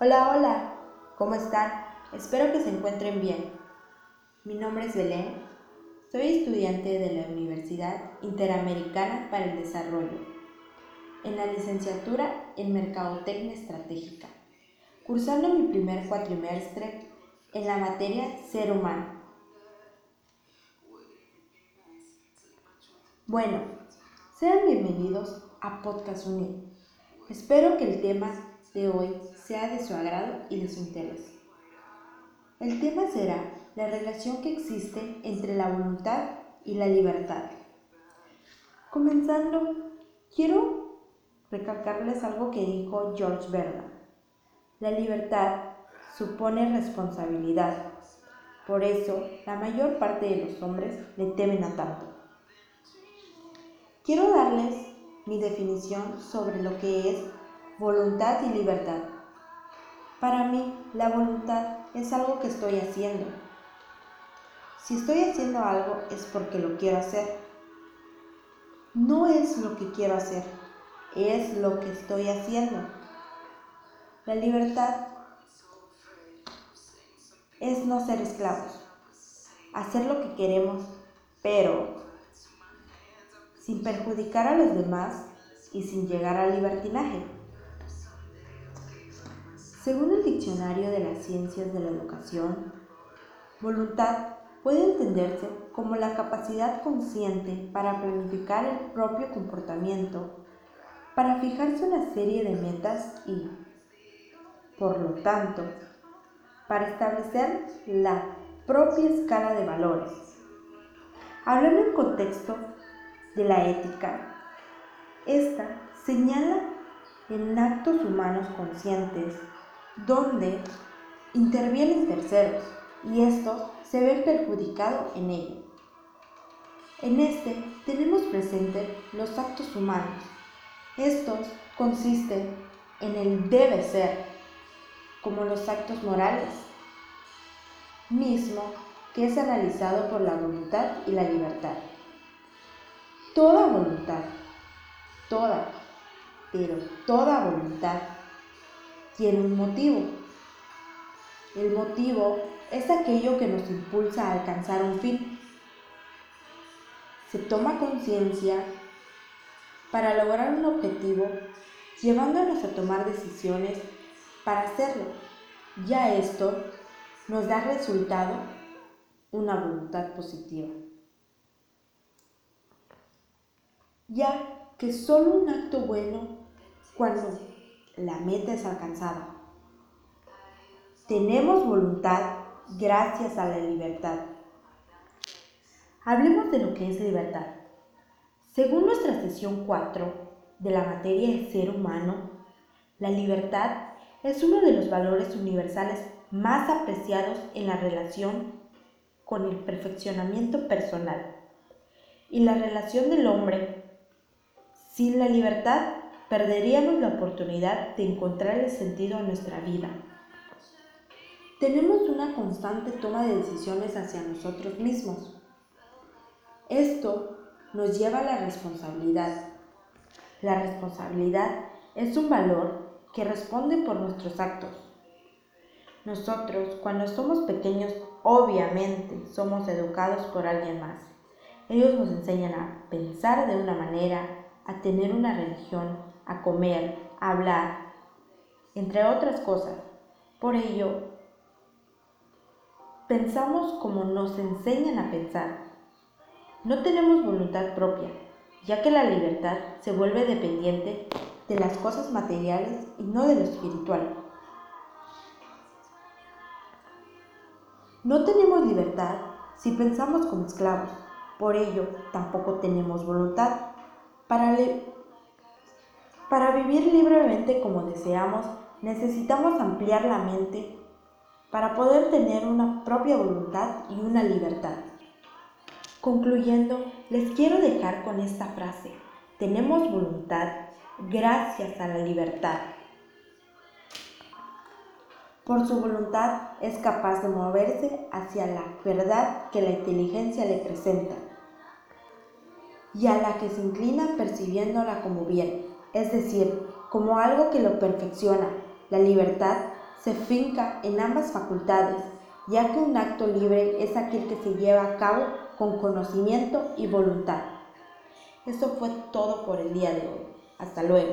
Hola, hola, ¿cómo están? Espero que se encuentren bien. Mi nombre es Belén, soy estudiante de la Universidad Interamericana para el Desarrollo, en la licenciatura en Mercadotecnia Estratégica, cursando mi primer cuatrimestre en la materia Ser Humano. Bueno, sean bienvenidos a Podcast Unir. Espero que el tema de hoy sea de su agrado y de su interés. El tema será la relación que existe entre la voluntad y la libertad. Comenzando, quiero recalcarles algo que dijo George Berman. La libertad supone responsabilidad. Por eso, la mayor parte de los hombres le temen a tanto. Quiero darles mi definición sobre lo que es voluntad y libertad. Para mí, la voluntad es algo que estoy haciendo. Si estoy haciendo algo es porque lo quiero hacer. No es lo que quiero hacer, es lo que estoy haciendo. La libertad es no ser esclavos, hacer lo que queremos, pero sin perjudicar a los demás y sin llegar al libertinaje. Según el Diccionario de las Ciencias de la Educación, voluntad puede entenderse como la capacidad consciente para planificar el propio comportamiento, para fijarse una serie de metas y, por lo tanto, para establecer la propia escala de valores. Hablando en contexto de la ética, esta señala en actos humanos conscientes donde intervienen terceros y estos se ven perjudicados en ello. En este tenemos presente los actos humanos. Estos consisten en el debe ser, como los actos morales, mismo que es analizado por la voluntad y la libertad. Toda voluntad, toda, pero toda voluntad tiene un motivo. El motivo es aquello que nos impulsa a alcanzar un fin. Se toma conciencia para lograr un objetivo, llevándonos a tomar decisiones para hacerlo. Ya esto nos da resultado una voluntad positiva. Ya que solo un acto bueno, cuando la meta es alcanzada. Tenemos voluntad gracias a la libertad. Hablemos de lo que es libertad. Según nuestra sesión 4 de la materia de ser humano, la libertad es uno de los valores universales más apreciados en la relación con el perfeccionamiento personal y la relación del hombre. Sin la libertad perderíamos la oportunidad de encontrar el sentido a nuestra vida. Tenemos una constante toma de decisiones hacia nosotros mismos. Esto nos lleva a la responsabilidad. La responsabilidad es un valor que responde por nuestros actos. Nosotros, cuando somos pequeños, obviamente somos educados por alguien más. Ellos nos enseñan a pensar de una manera, a tener una religión, a comer, a hablar, entre otras cosas. Por ello, pensamos como nos enseñan a pensar. No tenemos voluntad propia, ya que la libertad se vuelve dependiente de las cosas materiales y no de lo espiritual. No tenemos libertad si pensamos como esclavos, por ello tampoco tenemos voluntad. Para, vivir libremente como deseamos, necesitamos ampliar la mente para poder tener una propia voluntad y una libertad. Concluyendo, les quiero dejar con esta frase. Tenemos voluntad gracias a la libertad. Por su voluntad es capaz de moverse hacia la verdad que la inteligencia le presenta y a la que se inclina percibiéndola como bien es decir, como algo que lo perfecciona. La libertad se finca en ambas facultades, ya que un acto libre es aquel que se lleva a cabo con conocimiento y voluntad. Eso fue todo por el día de hoy. Hasta luego.